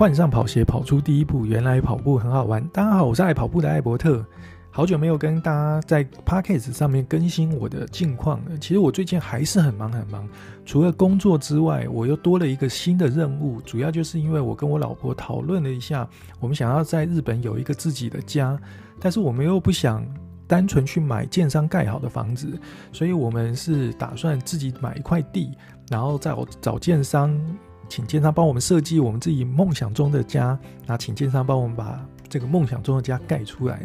换上跑鞋，跑出第一步。原来跑步很好玩。大家好，我是爱跑步的艾伯特。好久没有跟大家在 Podcast 上面更新我的近况了。其实我最近还是很忙很忙，除了工作之外，我又多了一个新的任务。主要就是因为我跟我老婆讨论了一下，我们想要在日本有一个自己的家，但是我们又不想单纯去买建商盖好的房子，所以我们是打算自己买一块地，然后再找建商，请建商帮我们设计我们自己梦想中的家，那请建商帮我们把这个梦想中的家盖出来。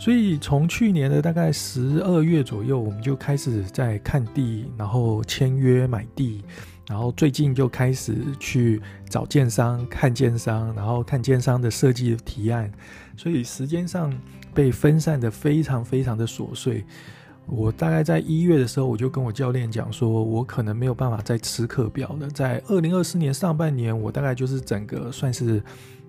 所以从去年的大概十二月左右，我们就开始在看地，然后签约买地，然后最近就开始去找建商、看建商，然后看建商的设计提案。所以时间上被分散得非常非常的琐碎。我大概在一月的时候，我就跟我教练讲说，我可能没有办法再吃课表了。在二零二四年上半年，我大概就是整个算是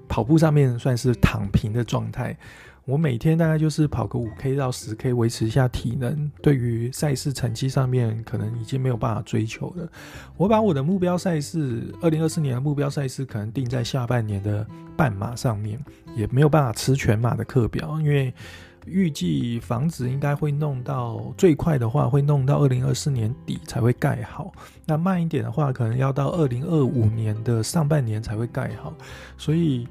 跑步上面算是躺平的状态。我每天大概就是跑个五 K 到十 K，维持一下体能。对于赛事成绩上面，可能已经没有办法追求了。我把我的目标赛事，二零二四年的目标赛事，可能定在下半年的半马上面，也没有办法吃全马的课表，因为预计房子应该会弄到最快的话，会弄到二零二四年底才会盖好。那慢一点的话，可能要到二零二五年的上半年才会盖好。所以。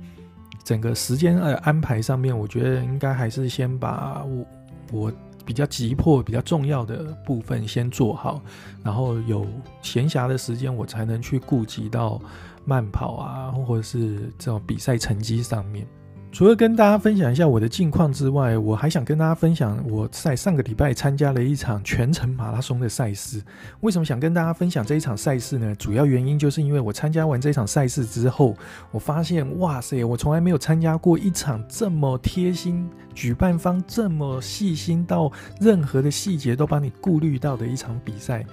整个时间呃安排上面，我觉得应该还是先把我我比较急迫、比较重要的部分先做好，然后有闲暇的时间，我才能去顾及到慢跑啊，或者是这种比赛成绩上面。除了跟大家分享一下我的近况之外，我还想跟大家分享我在上个礼拜参加了一场全程马拉松的赛事。为什么想跟大家分享这一场赛事呢？主要原因就是因为我参加完这场赛事之后，我发现哇塞，我从来没有参加过一场这么贴心、举办方这么细心到任何的细节都帮你顾虑到的一场比赛。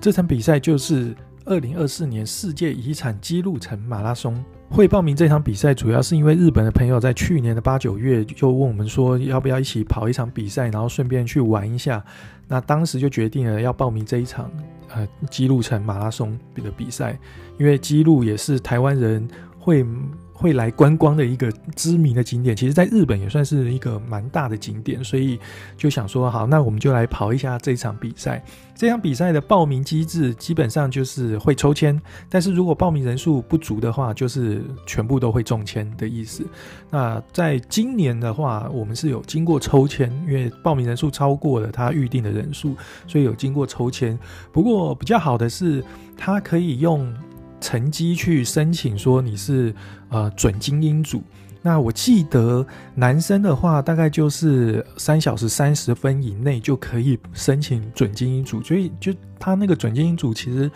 这场比赛就是二零二四年世界遗产姬路城马拉松。会报名这场比赛，主要是因为日本的朋友在去年的八九月就问我们说，要不要一起跑一场比赛，然后顺便去玩一下。那当时就决定了要报名这一场呃基路城马拉松的比赛，因为基路也是台湾人会。会来观光的一个知名的景点，其实在日本也算是一个蛮大的景点，所以就想说，好，那我们就来跑一下这场比赛。这场比赛的报名机制基本上就是会抽签，但是如果报名人数不足的话，就是全部都会中签的意思。那在今年的话，我们是有经过抽签，因为报名人数超过了他预定的人数，所以有经过抽签。不过比较好的是，他可以用。成绩去申请说你是呃准精英组，那我记得男生的话大概就是三小时三十分以内就可以申请准精英组，所以就他那个准精英组其实。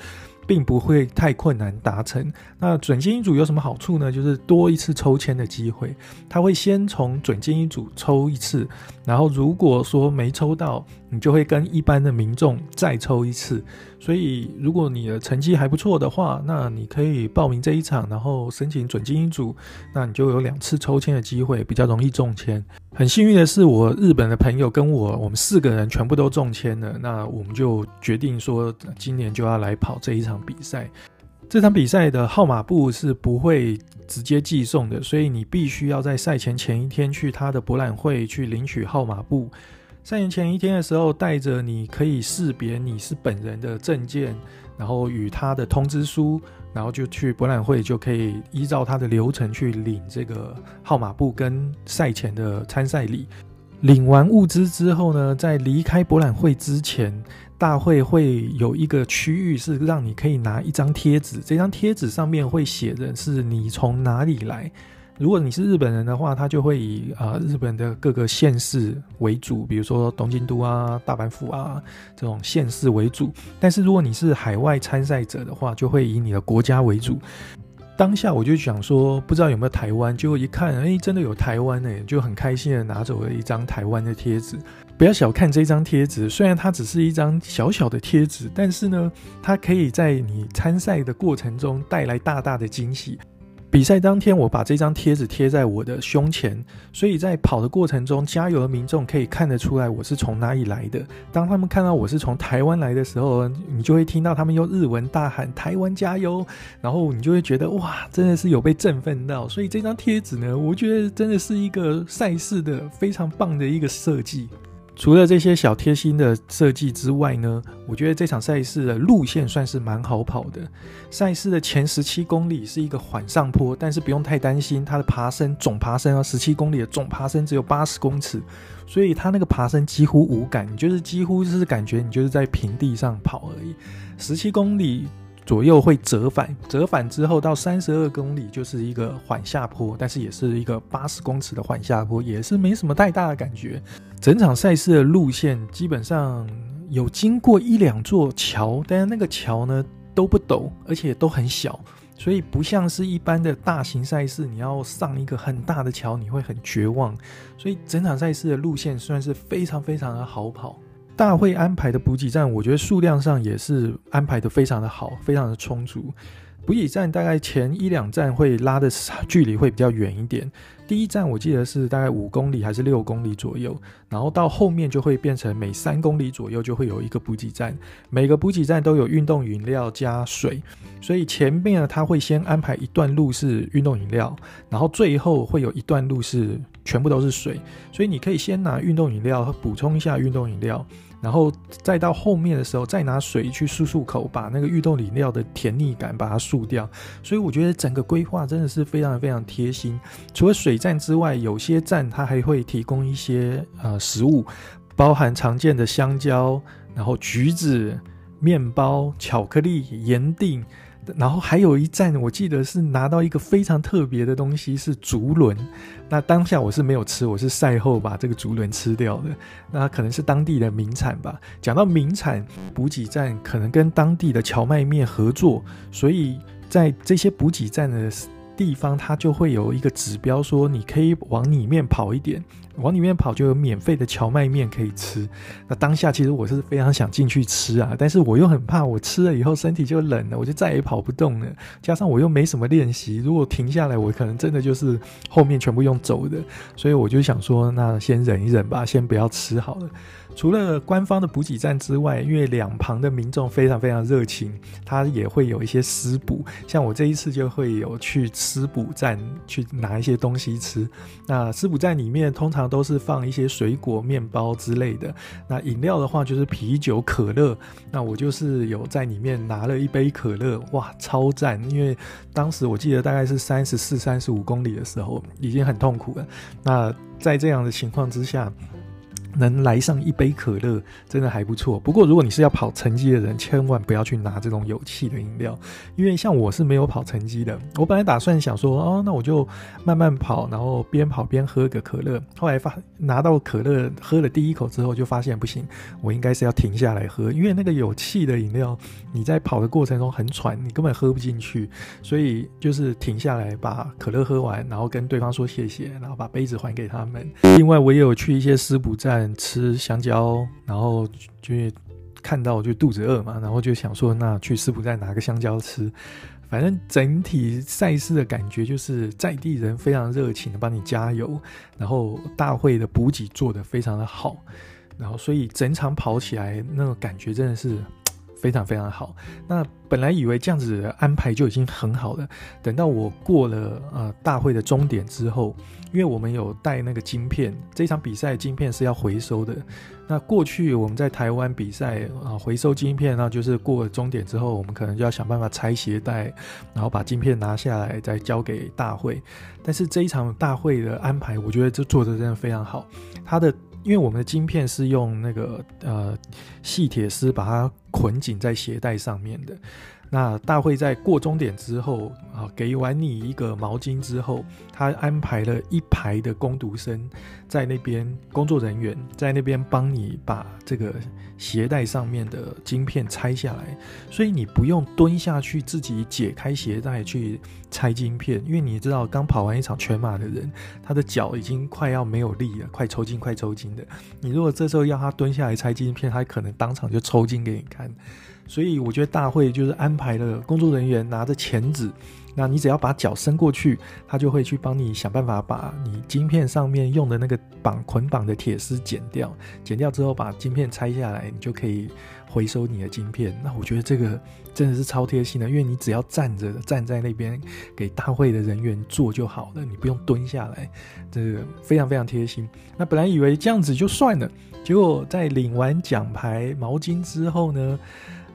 并不会太困难达成。那准精英组有什么好处呢？就是多一次抽签的机会。他会先从准精英组抽一次，然后如果说没抽到，你就会跟一般的民众再抽一次。所以如果你的成绩还不错的话，那你可以报名这一场，然后申请准精英组，那你就有两次抽签的机会，比较容易中签。很幸运的是，我日本的朋友跟我，我们四个人全部都中签了。那我们就决定说，今年就要来跑这一场比赛。这场比赛的号码布是不会直接寄送的，所以你必须要在赛前前一天去他的博览会去领取号码布。赛前前一天的时候，带着你可以识别你是本人的证件，然后与他的通知书。然后就去博览会，就可以依照他的流程去领这个号码布跟赛前的参赛礼。领完物资之后呢，在离开博览会之前，大会会有一个区域是让你可以拿一张贴纸，这张贴纸上面会写的是你从哪里来。如果你是日本人的话，他就会以啊、呃、日本的各个县市为主，比如说东京都啊、大阪府啊这种县市为主。但是如果你是海外参赛者的话，就会以你的国家为主。当下我就想说，不知道有没有台湾，结果一看，哎，真的有台湾呢，就很开心的拿走了一张台湾的贴纸。不要小看这张贴纸，虽然它只是一张小小的贴纸，但是呢，它可以在你参赛的过程中带来大大的惊喜。比赛当天，我把这张贴纸贴在我的胸前，所以在跑的过程中，加油的民众可以看得出来我是从哪里来的。当他们看到我是从台湾来的时候，你就会听到他们用日文大喊“台湾加油”，然后你就会觉得哇，真的是有被振奋到。所以这张贴纸呢，我觉得真的是一个赛事的非常棒的一个设计。除了这些小贴心的设计之外呢，我觉得这场赛事的路线算是蛮好跑的。赛事的前十七公里是一个缓上坡，但是不用太担心，它的爬升总爬升啊，十七公里的总爬升只有八十公尺，所以它那个爬升几乎无感，你就是几乎就是感觉你就是在平地上跑而已。十七公里。左右会折返，折返之后到三十二公里就是一个缓下坡，但是也是一个八十公尺的缓下坡，也是没什么太大的感觉。整场赛事的路线基本上有经过一两座桥，但是那个桥呢都不陡，而且都很小，所以不像是一般的大型赛事，你要上一个很大的桥，你会很绝望。所以整场赛事的路线算是非常非常的好跑。大会安排的补给站，我觉得数量上也是安排的非常的好，非常的充足。补给站大概前一两站会拉的距离会比较远一点，第一站我记得是大概五公里还是六公里左右，然后到后面就会变成每三公里左右就会有一个补给站，每个补给站都有运动饮料加水，所以前面呢，他会先安排一段路是运动饮料，然后最后会有一段路是全部都是水，所以你可以先拿运动饮料补充一下运动饮料。然后再到后面的时候，再拿水去漱漱口，把那个运动饮料的甜腻感把它漱掉。所以我觉得整个规划真的是非常非常贴心。除了水站之外，有些站它还会提供一些呃食物，包含常见的香蕉，然后橘子、面包、巧克力、盐锭。然后还有一站，我记得是拿到一个非常特别的东西，是竹轮。那当下我是没有吃，我是赛后把这个竹轮吃掉的。那可能是当地的名产吧。讲到名产，补给站可能跟当地的荞麦面合作，所以在这些补给站的地方，它就会有一个指标说，你可以往里面跑一点。往里面跑就有免费的荞麦面可以吃。那当下其实我是非常想进去吃啊，但是我又很怕我吃了以后身体就冷了，我就再也跑不动了。加上我又没什么练习，如果停下来，我可能真的就是后面全部用走的。所以我就想说，那先忍一忍吧，先不要吃好了。除了官方的补给站之外，因为两旁的民众非常非常热情，他也会有一些私补。像我这一次就会有去私补站去拿一些东西吃。那私补站里面通常都是放一些水果、面包之类的。那饮料的话就是啤酒、可乐。那我就是有在里面拿了一杯可乐，哇，超赞！因为当时我记得大概是三十四、三十五公里的时候，已经很痛苦了。那在这样的情况之下，能来上一杯可乐，真的还不错。不过，如果你是要跑成绩的人，千万不要去拿这种有气的饮料，因为像我是没有跑成绩的。我本来打算想说，哦，那我就慢慢跑，然后边跑边喝个可乐。后来发拿到可乐喝了第一口之后，就发现不行，我应该是要停下来喝，因为那个有气的饮料，你在跑的过程中很喘，你根本喝不进去。所以就是停下来把可乐喝完，然后跟对方说谢谢，然后把杯子还给他们。另外，我也有去一些私补站。吃香蕉，然后就看到就肚子饿嘛，然后就想说，那去师傅再拿个香蕉吃。反正整体赛事的感觉就是在地人非常热情的帮你加油，然后大会的补给做得非常的好，然后所以整场跑起来那个感觉真的是。非常非常好。那本来以为这样子的安排就已经很好了。等到我过了呃大会的终点之后，因为我们有带那个晶片，这场比赛晶片是要回收的。那过去我们在台湾比赛啊，回收晶片，那就是过了终点之后，我们可能就要想办法拆鞋带，然后把晶片拿下来再交给大会。但是这一场大会的安排，我觉得这做的真的非常好。它的因为我们的晶片是用那个呃细铁丝把它捆紧在鞋带上面的。那大会在过终点之后啊，给完你一个毛巾之后，他安排了一排的工读生在那边，工作人员在那边帮你把这个鞋带上面的晶片拆下来，所以你不用蹲下去自己解开鞋带去拆晶片，因为你知道刚跑完一场全马的人，他的脚已经快要没有力了，快抽筋，快抽筋的。你如果这时候要他蹲下来拆晶片，他可能当场就抽筋给你看。所以我觉得大会就是安排了工作人员拿着钳子。那你只要把脚伸过去，他就会去帮你想办法把你晶片上面用的那个绑捆绑的铁丝剪掉，剪掉之后把晶片拆下来，你就可以回收你的晶片。那我觉得这个真的是超贴心的，因为你只要站着站在那边给大会的人员做就好了，你不用蹲下来，这个非常非常贴心。那本来以为这样子就算了，结果在领完奖牌毛巾之后呢，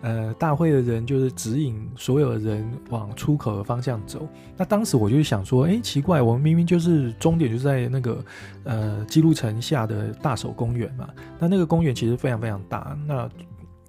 呃，大会的人就是指引所有的人往出口的方向走。那当时我就想说，哎，奇怪，我们明明就是终点就在那个呃姬路城下的大手公园嘛。那那个公园其实非常非常大，那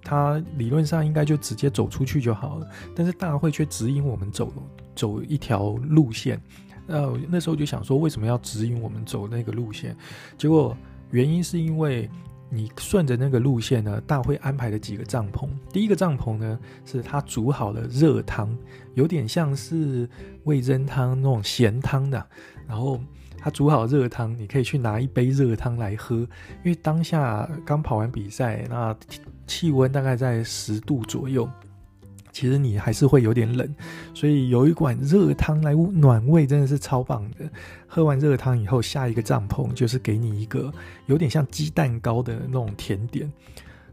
它理论上应该就直接走出去就好了。但是大会却指引我们走走一条路线。呃，那时候就想说，为什么要指引我们走那个路线？结果原因是因为。你顺着那个路线呢，大会安排了几个帐篷。第一个帐篷呢，是他煮好了热汤，有点像是味噌汤那种咸汤的。然后他煮好热汤，你可以去拿一杯热汤来喝。因为当下刚跑完比赛，那气温大概在十度左右。其实你还是会有点冷，所以有一碗热汤来暖胃，真的是超棒的。喝完热汤以后，下一个帐篷就是给你一个有点像鸡蛋糕的那种甜点。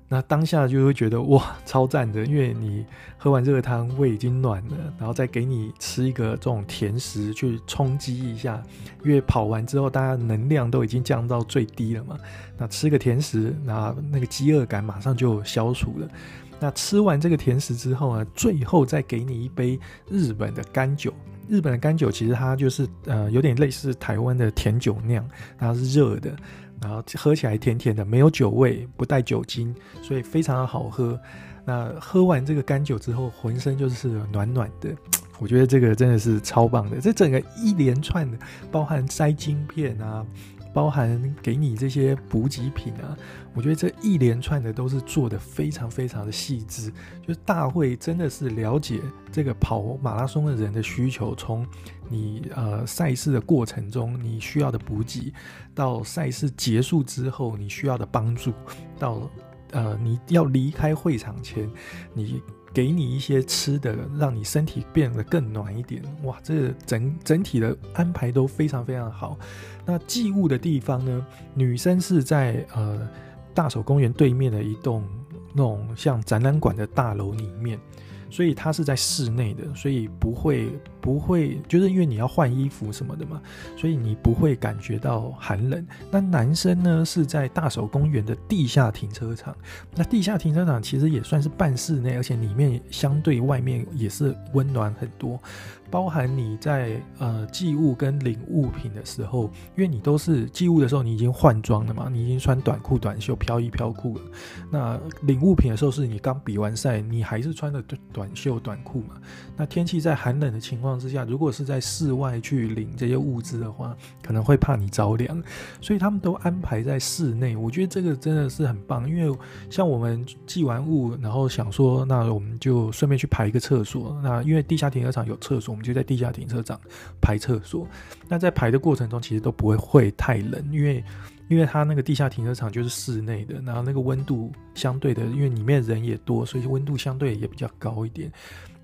那当下就会觉得哇，超赞的，因为你喝完热汤，胃已经暖了，然后再给你吃一个这种甜食去充饥一下。因为跑完之后，大家能量都已经降到最低了嘛，那吃个甜食，那那个饥饿感马上就消除了。那吃完这个甜食之后呢，最后再给你一杯日本的甘酒。日本的甘酒其实它就是呃有点类似台湾的甜酒酿，它是热的，然后喝起来甜甜的，没有酒味，不带酒精，所以非常的好喝。那喝完这个甘酒之后，浑身就是暖暖的，我觉得这个真的是超棒的。这整个一连串的，包含塞晶片啊。包含给你这些补给品啊，我觉得这一连串的都是做得非常非常的细致，就是大会真的是了解这个跑马拉松的人的需求，从你呃赛事的过程中你需要的补给，到赛事结束之后你需要的帮助，到呃你要离开会场前你。给你一些吃的，让你身体变得更暖一点。哇，这整整体的安排都非常非常好。那寄物的地方呢？女生是在呃大手公园对面的一栋那种像展览馆的大楼里面。所以它是在室内的，所以不会不会，就是因为你要换衣服什么的嘛，所以你不会感觉到寒冷。那男生呢是在大手公园的地下停车场，那地下停车场其实也算是半室内，而且里面相对外面也是温暖很多。包含你在呃寄物跟领物品的时候，因为你都是寄物的时候，你已经换装了嘛，你已经穿短裤短袖飘衣飘裤了。那领物品的时候，是你刚比完赛，你还是穿的短袖短裤嘛。那天气在寒冷的情况之下，如果是在室外去领这些物资的话，可能会怕你着凉，所以他们都安排在室内。我觉得这个真的是很棒，因为像我们寄完物，然后想说，那我们就顺便去排一个厕所。那因为地下停车场有厕所。们就在地下停车场排厕所，那在排的过程中，其实都不会会太冷，因为因为它那个地下停车场就是室内的，然后那个温度相对的，因为里面人也多，所以温度相对也比较高一点。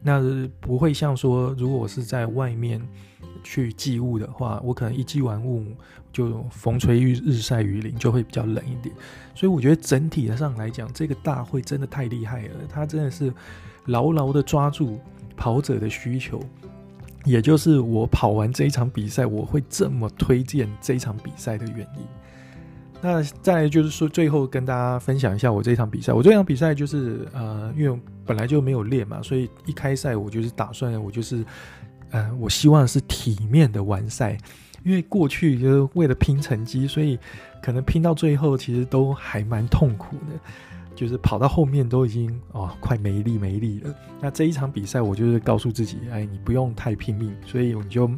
那不会像说，如果我是在外面去寄物的话，我可能一寄完物就风吹日日晒雨淋，就会比较冷一点。所以我觉得整体上来讲，这个大会真的太厉害了，它真的是牢牢的抓住跑者的需求。也就是我跑完这一场比赛，我会这么推荐这一场比赛的原因。那再来就是说，最后跟大家分享一下我这一场比赛。我这场比赛就是呃，因为本来就没有练嘛，所以一开赛我就是打算，我就是呃，我希望是体面的完赛。因为过去就是为了拼成绩，所以可能拼到最后其实都还蛮痛苦的。就是跑到后面都已经哦，快没力没力了。那这一场比赛，我就是告诉自己，哎，你不用太拼命，所以你就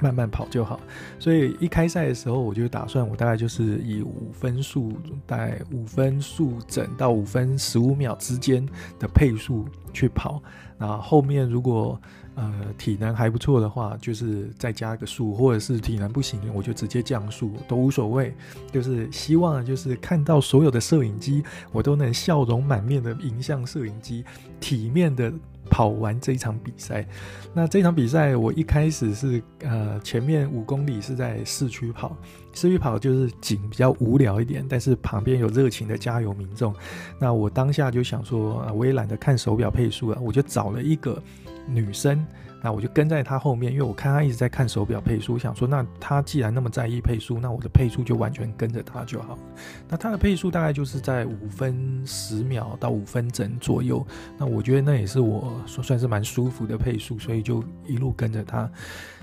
慢慢跑就好。所以一开赛的时候，我就打算我大概就是以五分速，大概五分速整到五分十五秒之间的配速去跑。那后面如果呃体能还不错的话，就是再加个速，或者是体能不行，我就直接降速都无所谓。就是希望就是看到所有的摄影机，我都能笑容满面的迎向摄影机，体面的跑完这一场比赛。那这场比赛我一开始是呃前面五公里是在市区跑，市区跑就是景比较无聊一点，但是旁边有热情的加油民众。那我当下就想说，我也懒得看手表配速了，我就找了一个。女生，那我就跟在他后面，因为我看他一直在看手表配速，想说那他既然那么在意配速，那我的配速就完全跟着他就好。那他的配速大概就是在五分十秒到五分整左右，那我觉得那也是我说算是蛮舒服的配速，所以就一路跟着他。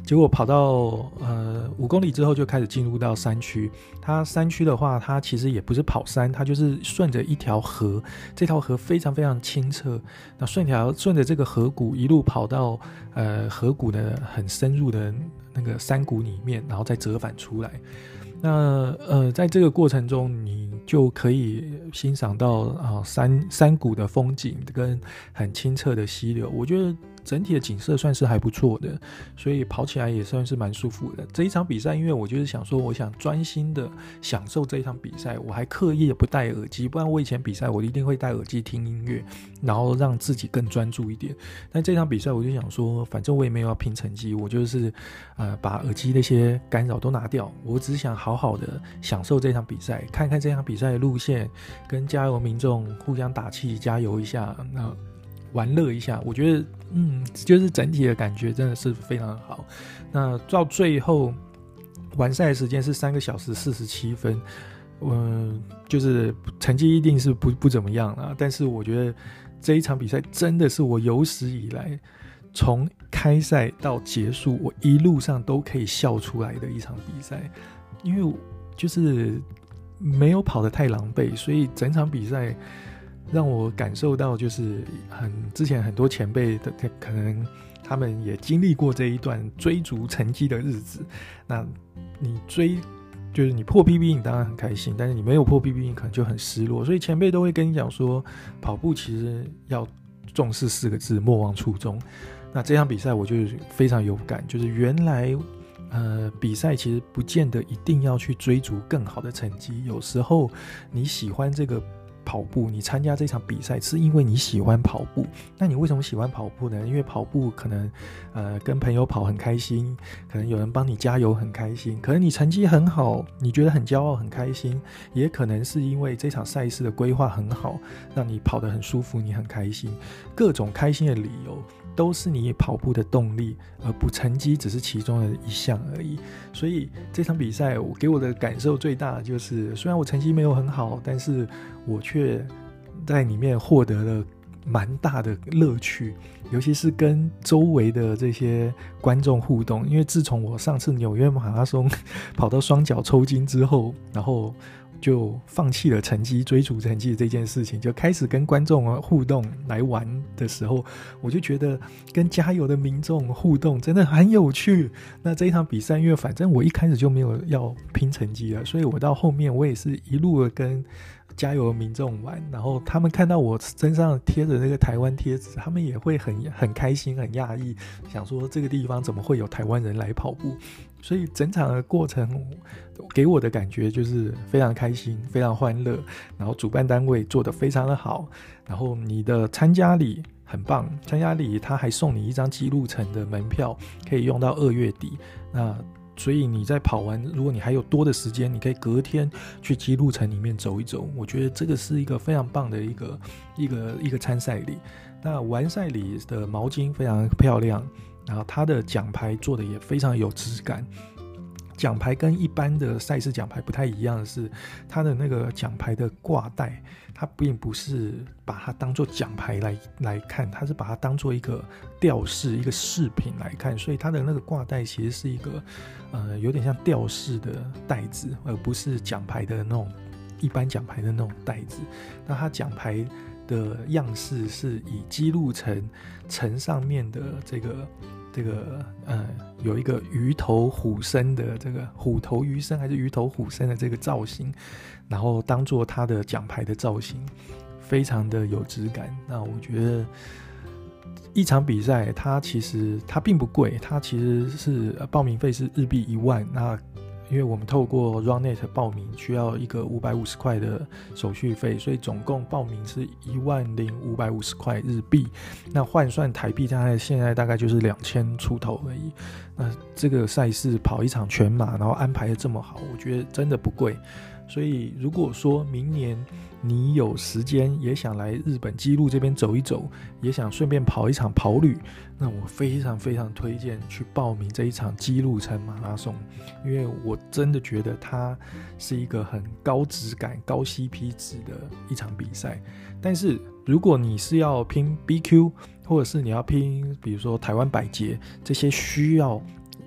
结果跑到呃五公里之后，就开始进入到山区。它山区的话，它其实也不是跑山，它就是顺着一条河。这条河非常非常清澈。那顺条顺着这个河谷一路跑到呃河谷的很深入的那个山谷里面，然后再折返出来。那呃在这个过程中，你就可以欣赏到啊、山山谷的风景跟很清澈的溪流。我觉得。整体的景色算是还不错的，所以跑起来也算是蛮舒服的。这一场比赛，因为我就是想说，我想专心的享受这一场比赛，我还刻意的不戴耳机，不然我以前比赛我一定会戴耳机听音乐，然后让自己更专注一点。但这场比赛，我就想说，反正我也没有要拼成绩，我就是呃把耳机那些干扰都拿掉，我只想好好的享受这场比赛，看看这场比赛的路线，跟加油民众互相打气加油一下，那。玩乐一下，我觉得，嗯，就是整体的感觉真的是非常好。那到最后完赛的时间是三个小时四十七分，嗯，就是成绩一定是不不怎么样了。但是我觉得这一场比赛真的是我有史以来从开赛到结束，我一路上都可以笑出来的一场比赛，因为就是没有跑得太狼狈，所以整场比赛。让我感受到，就是很之前很多前辈的，可能他们也经历过这一段追逐成绩的日子。那你追，就是你破 PB，你当然很开心；但是你没有破 PB，你可能就很失落。所以前辈都会跟你讲说，跑步其实要重视四个字：莫忘初衷。那这场比赛我就非常有感，就是原来呃比赛其实不见得一定要去追逐更好的成绩，有时候你喜欢这个。跑步，你参加这场比赛是因为你喜欢跑步。那你为什么喜欢跑步呢？因为跑步可能，呃，跟朋友跑很开心，可能有人帮你加油很开心，可能你成绩很好，你觉得很骄傲很开心，也可能是因为这场赛事的规划很好，让你跑得很舒服，你很开心，各种开心的理由。都是你跑步的动力，而不成绩只是其中的一项而已。所以这场比赛，我给我的感受最大就是，虽然我成绩没有很好，但是我却在里面获得了蛮大的乐趣，尤其是跟周围的这些观众互动。因为自从我上次纽约马拉松跑到双脚抽筋之后，然后。就放弃了成绩，追逐成绩这件事情，就开始跟观众互动来玩的时候，我就觉得跟加油的民众互动真的很有趣。那这一场比赛，因为反正我一开始就没有要拼成绩了，所以我到后面我也是一路的跟加油的民众玩，然后他们看到我身上贴着那个台湾贴纸，他们也会很很开心、很讶异，想说这个地方怎么会有台湾人来跑步。所以整场的过程给我的感觉就是非常开心、非常欢乐。然后主办单位做得非常的好，然后你的参加礼很棒，参加礼他还送你一张姬路城的门票，可以用到二月底。那所以你在跑完，如果你还有多的时间，你可以隔天去姬路城里面走一走。我觉得这个是一个非常棒的一个一个一个参赛礼。那完赛礼的毛巾非常漂亮。然后它的奖牌做的也非常有质感，奖牌跟一般的赛事奖牌不太一样的是，它的那个奖牌的挂带，它并不是把它当做奖牌来来看，它是把它当做一个吊饰、一个饰品来看，所以它的那个挂带其实是一个，呃，有点像吊饰的带子，而不是奖牌的那种一般奖牌的那种带子。那它奖牌的样式是以姬路城城上面的这个这个呃有一个鱼头虎身的这个虎头鱼身还是鱼头虎身的这个造型，然后当做他的奖牌的造型，非常的有质感。那我觉得一场比赛它其实它并不贵，它其实是报名费是日币一万那。因为我们透过 RunNet 报名需要一个五百五十块的手续费，所以总共报名是一万零五百五十块日币。那换算台币，大概现在大概就是两千出头而已。那这个赛事跑一场全马，然后安排的这么好，我觉得真的不贵。所以如果说明年，你有时间也想来日本姬路这边走一走，也想顺便跑一场跑旅，那我非常非常推荐去报名这一场姬路城马拉松，因为我真的觉得它是一个很高质感、高 CP 值的一场比赛。但是如果你是要拼 BQ，或者是你要拼，比如说台湾百捷这些需要。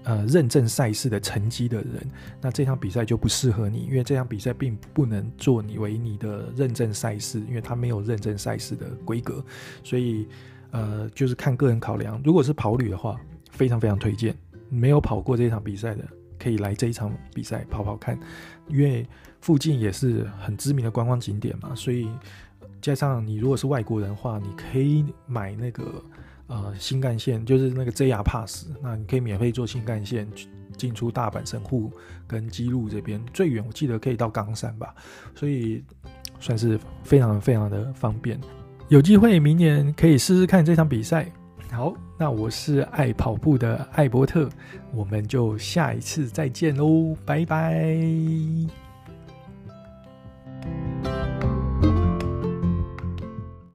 呃，认证赛事的成绩的人，那这场比赛就不适合你，因为这场比赛并不能做你为你的认证赛事，因为它没有认证赛事的规格，所以呃，就是看个人考量。如果是跑旅的话，非常非常推荐，没有跑过这场比赛的，可以来这一场比赛跑跑看，因为附近也是很知名的观光景点嘛，所以加上你如果是外国人的话，你可以买那个。呃，新干线就是那个 JR Pass，那你可以免费坐新干线进出大阪神户跟姬路这边，最远我记得可以到冈山吧，所以算是非常非常的方便。有机会明年可以试试看这场比赛。好，那我是爱跑步的艾伯特，我们就下一次再见喽，拜拜。